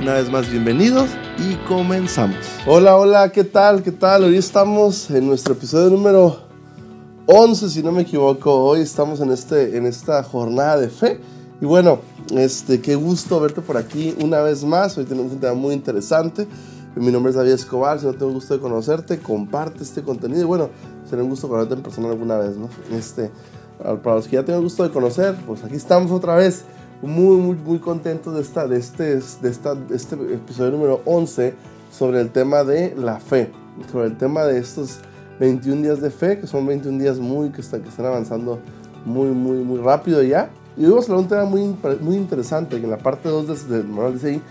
una vez más bienvenidos y comenzamos. Hola, hola, ¿qué tal? ¿Qué tal? Hoy estamos en nuestro episodio número 11, si no me equivoco. Hoy estamos en, este, en esta jornada de fe. Y bueno, este, qué gusto verte por aquí una vez más. Hoy tenemos un tema muy interesante. Mi nombre es David Escobar. Si no tengo gusto de conocerte, comparte este contenido. Y bueno, será un gusto conocerte en persona alguna vez, ¿no? Este, para los que ya tengo gusto de conocer, pues aquí estamos otra vez muy, muy, muy contento de, esta, de, este, de, esta, este episodio número 11 sobre el tema de la fe, sobre el tema de estos 21 días de fe, que son 21 días muy, que, están, que están avanzando muy, muy, muy rápido ya. Y vamos a hablar de un tema muy, muy interesante, que en la parte 2 del manual dice ahí,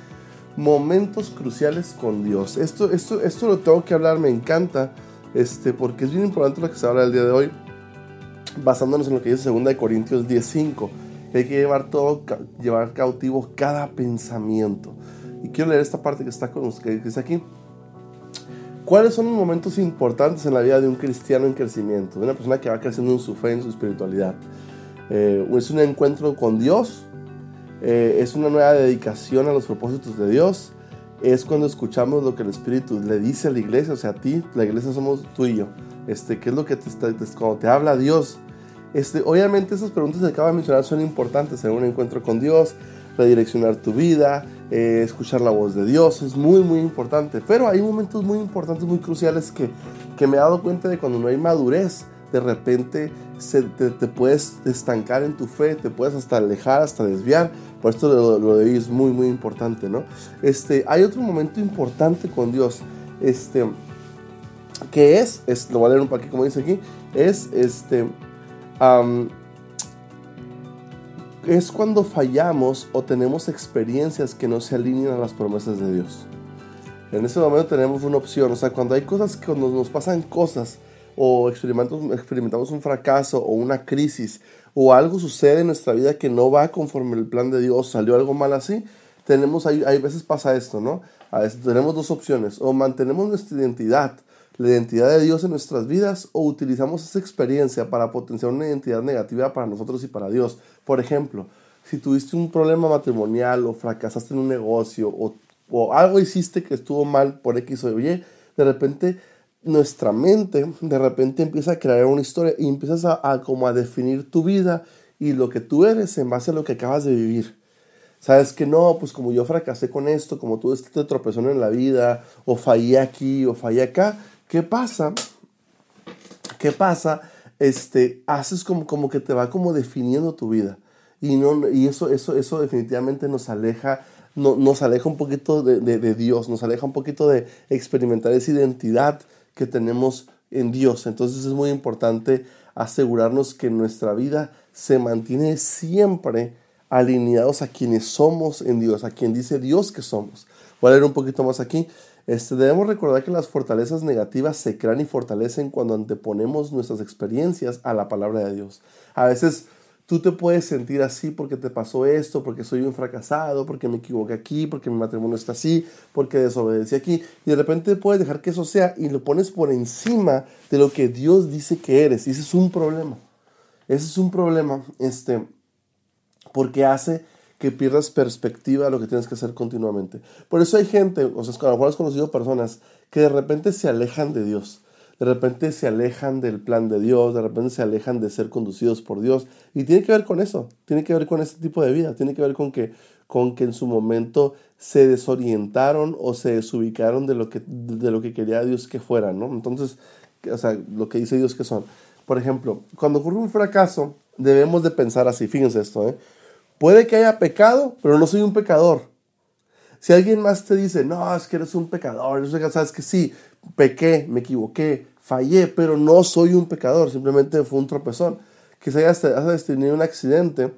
momentos cruciales con Dios. Esto, esto, esto lo tengo que hablar, me encanta, este, porque es bien importante lo que se habla el día de hoy, basándonos en lo que dice 2 Corintios 10.5 hay que llevar todo, llevar cautivo cada pensamiento. Y quiero leer esta parte que está con que aquí. ¿Cuáles son los momentos importantes en la vida de un cristiano en crecimiento? De una persona que va creciendo en su fe, en su espiritualidad. Eh, es un encuentro con Dios, eh, es una nueva dedicación a los propósitos de Dios, es cuando escuchamos lo que el Espíritu le dice a la iglesia, o sea, a ti, la iglesia somos tú y yo. Este, ¿Qué es lo que te está, cuando te habla Dios? Este, obviamente esas preguntas que acabo de mencionar son importantes en un encuentro con Dios, redireccionar tu vida, eh, escuchar la voz de Dios, es muy muy importante. Pero hay momentos muy importantes, muy cruciales que, que me he dado cuenta de cuando no hay madurez, de repente te, puedes estancar en tu fe, te puedes hasta alejar, hasta desviar. Por esto lo, lo de hoy es muy muy importante, ¿no? Este, hay otro momento importante con Dios, este, que es, es lo voy a leer un poquito como dice aquí, es este es cuando fallamos o tenemos experiencias que no se alinean a las promesas de Dios. En ese momento tenemos una opción, o sea, cuando hay cosas, cuando nos pasan cosas o experimentamos, experimentamos un fracaso o una crisis o algo sucede en nuestra vida que no va conforme el plan de Dios, salió algo mal así, tenemos, hay, hay veces pasa esto, ¿no? A veces tenemos dos opciones, o mantenemos nuestra identidad, la identidad de Dios en nuestras vidas o utilizamos esa experiencia para potenciar una identidad negativa para nosotros y para Dios. Por ejemplo, si tuviste un problema matrimonial o fracasaste en un negocio o, algo hiciste que estuvo mal por X o Y, de repente nuestra mente de repente empieza a crear una historia y empiezas a, como a definir tu vida y lo que tú eres en base a lo que acabas de vivir. Sabes que no, pues como yo fracasé con esto, como tú este tropezón en la vida, o fallé aquí, o fallé acá, ¿Qué pasa? ¿Qué pasa? Este, haces como, como que te va como definiendo tu vida. Y, no, y eso, eso, eso definitivamente nos aleja, no, nos aleja un poquito de, de, Dios, nos aleja un poquito de experimentar esa identidad que tenemos en Dios. Entonces es muy importante asegurarnos que nuestra vida se mantiene siempre alineados a quienes somos en Dios, a quien dice Dios que somos. Voy a leer un poquito más aquí. Este, debemos recordar que las fortalezas negativas se crean y fortalecen cuando anteponemos nuestras experiencias a la palabra de Dios. A veces tú te puedes sentir así porque te pasó esto, porque soy un fracasado, porque me equivoqué aquí, porque mi matrimonio está así, porque desobedecí aquí. Y de repente puedes dejar que eso sea y lo pones por encima de lo que Dios dice que eres. Y ese es un problema. Ese es un problema, este, porque hace que pierdas perspectiva de lo que tienes que hacer continuamente. Por eso hay gente, o sea, a lo mejor has conocido personas que de repente se alejan de Dios, de repente se alejan del plan de Dios, de repente se alejan de ser conducidos por Dios. Y tiene que ver con eso, tiene que ver con este tipo de vida, tiene que ver con que, con que en su momento se desorientaron o se desubicaron de lo que, de lo que quería Dios que fueran, ¿no? Entonces, o sea, lo que dice Dios que son. Por ejemplo, cuando ocurre un fracaso, debemos de pensar así, fíjense esto, ¿eh? Puede que haya pecado, pero no soy un pecador. Si alguien más te dice, no, es que eres un pecador, sabes que sí, pequé, me equivoqué, fallé, pero no soy un pecador, simplemente fue un tropezón. Quizá hayas tenido un accidente,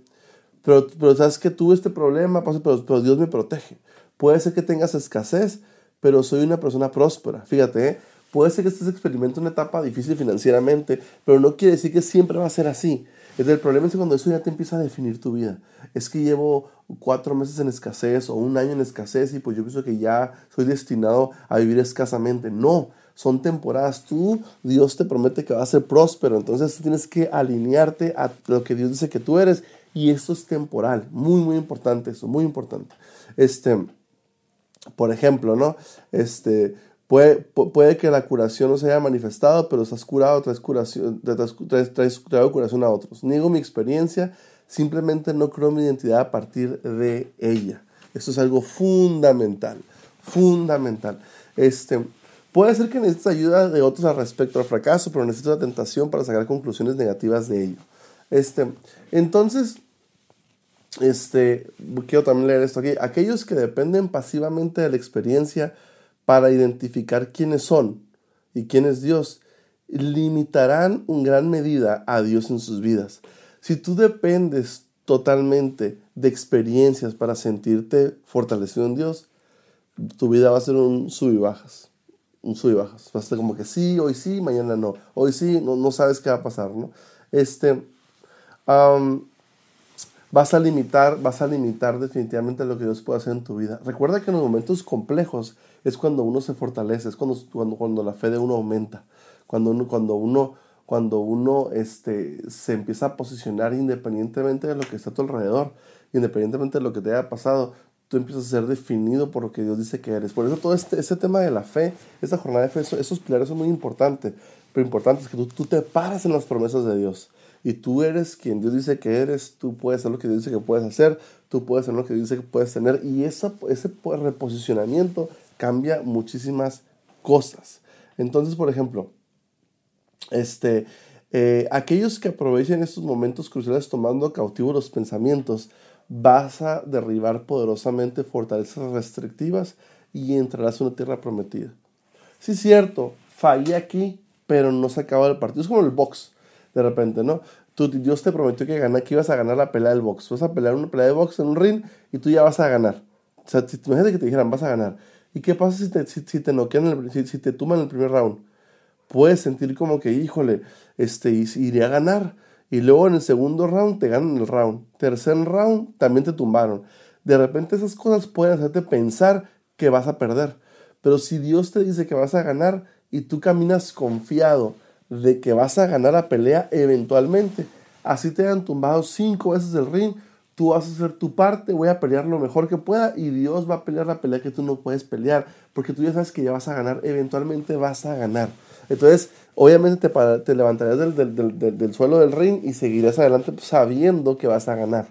pero, pero sabes que tuve este problema, pero, pero Dios me protege. Puede ser que tengas escasez, pero soy una persona próspera. Fíjate, ¿eh? Puede ser que estés experimentando una etapa difícil financieramente, pero no quiere decir que siempre va a ser así. El problema es cuando eso ya te empieza a definir tu vida. Es que llevo cuatro meses en escasez o un año en escasez y pues yo pienso que ya soy destinado a vivir escasamente. No, son temporadas. Tú, Dios te promete que vas a ser próspero, entonces tú tienes que alinearte a lo que Dios dice que tú eres y esto es temporal. Muy, muy importante eso, muy importante. Este, por ejemplo, ¿no? Este, puede, puede que la curación no se haya manifestado, pero estás curado, traes, curación, traes, traes, curación a otros. Niego mi experiencia, simplemente no creo mi identidad a partir de ella. Esto es algo fundamental, fundamental. Este, Puede ser que necesites ayuda de otros al respecto al fracaso, pero necesitas la tentación para sacar conclusiones negativas de ello. Este, entonces, este, quiero también leer esto aquí. Aquellos que dependen pasivamente de la experiencia para identificar quiénes son y quién es Dios, limitarán en gran medida a Dios en sus vidas. Si tú dependes totalmente de experiencias para sentirte fortalecido en Dios, tu vida va a ser un sub y bajas un sub y bajas. Vas a estar como que sí, hoy sí, mañana no. Hoy sí, no, no sabes qué va a pasar, ¿no? Este, vas a limitar, vas a limitar definitivamente lo que Dios puede hacer en tu vida. Recuerda que en los momentos complejos es cuando uno se fortalece, es cuando, cuando, cuando la fe de uno aumenta, cuando uno, cuando uno, cuando uno este, se empieza a posicionar independientemente de lo que está a tu alrededor, independientemente de lo que te haya pasado, tú empiezas a ser definido por lo que Dios dice que eres. Por eso todo este, este tema de la fe, esta jornada de fe, esos, pilares son muy importantes. Pero importante es que tú, tú te paras en las promesas de Dios. Y tú eres quien Dios dice que eres, tú puedes hacer lo que Dios dice que puedes hacer, tú puedes hacer lo que Dios dice que puedes tener. Y esa, ese reposicionamiento cambia muchísimas cosas. Entonces, por ejemplo, este, eh, aquellos que aprovechen estos momentos cruciales tomando cautivos los pensamientos, vas a derribar poderosamente fortalezas restrictivas y entrarás en una tierra prometida. Sí, cierto, fallé aquí, pero no se acaba el partido. Es como el box, de repente, ¿no? Tú, Dios te prometió que, que ibas a ganar la pelea del box. Vas a pelear una pelea de box en un ring y tú ya vas a ganar. O sea, si, imagínate que te dijeran, vas a ganar. ¿Y qué pasa si te, si, te noquean, si, si, te tuman el primer round? Puedes sentir como que, híjole, este, iré a ganar y luego en el segundo round te ganan el round. Tercer round también te tumbaron. De repente esas cosas pueden hacerte pensar que vas a perder. Pero si Dios te dice que vas a ganar y tú caminas confiado de que vas a ganar la pelea eventualmente, así te han tumbado cinco veces el ring, tú vas a hacer tu parte, voy a pelear lo mejor que pueda y Dios va a pelear la pelea que tú no puedes pelear, porque tú ya sabes que ya vas a ganar, eventualmente vas a ganar. Entonces, obviamente te, te levantarías del, suelo del ring y seguirías adelante sabiendo que vas a ganar.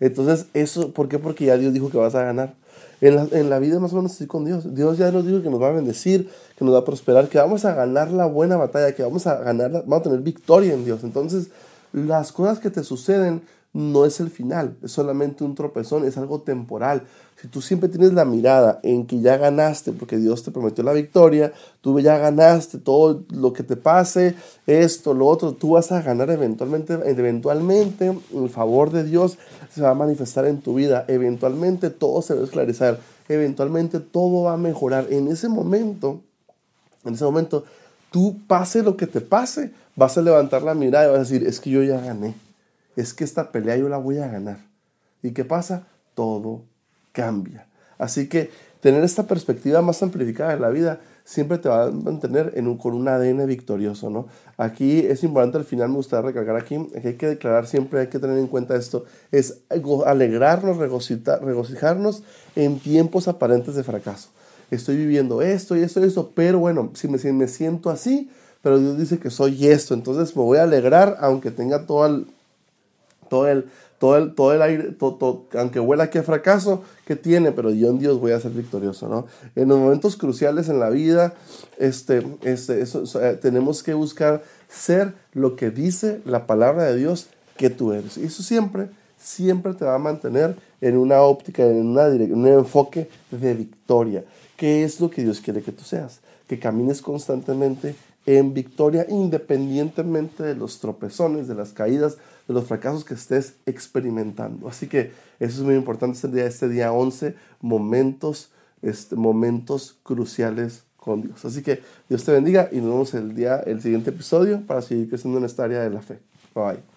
Entonces, eso, ¿por qué? Porque ya Dios dijo que vas a ganar. En la, en la vida más o menos así con Dios. Dios ya nos dijo que nos va a bendecir, que nos va a prosperar, que vamos a ganar la buena batalla, que vamos a ganar, vamos a tener victoria en Dios. Entonces, las cosas que te suceden no es el final, es solamente un tropezón, es algo temporal. Si tú siempre tienes la mirada en que ya ganaste, porque Dios te prometió la victoria, tú ya ganaste todo lo que te pase, esto, lo otro, tú vas a ganar eventualmente, eventualmente el favor de Dios se va a manifestar en tu vida, eventualmente todo se va a esclarecer, eventualmente todo va a mejorar. En ese momento, en ese momento, tú pase lo que te pase, vas a levantar la mirada y vas a decir, es que yo ya gané es que esta pelea yo la voy a ganar. ¿Y qué pasa? Todo cambia. Así que tener esta perspectiva más amplificada de la vida siempre te va a mantener en un, con un ADN victorioso, ¿no? Aquí es importante al final, me gustaría recalcar aquí, que hay que declarar siempre, hay que tener en cuenta esto, es alegrarnos, regocijarnos en tiempos aparentes de fracaso. Estoy viviendo esto y esto y esto, pero bueno, si me, si me siento así, pero Dios dice que soy esto, entonces me voy a alegrar aunque tenga todo el, todo el, todo el, todo el aire, todo, aunque huela que fracaso, que tiene, pero yo en Dios voy a ser victorioso, ¿no? En los momentos cruciales en la vida, este, este, eso, eh, tenemos que buscar ser lo que dice la palabra de Dios que tú eres. Y eso siempre, siempre te va a mantener en una óptica, en una un enfoque de victoria. ¿Qué es lo que Dios quiere que tú seas? Que camines constantemente en victoria independientemente de los tropezones, de las caídas, de los fracasos que estés experimentando. Así que eso es muy importante este día, este día 11, momentos, este, momentos cruciales con Dios. Así que Dios te bendiga y nos vemos el día, el siguiente episodio para seguir creciendo en esta área de la fe. Bye bye.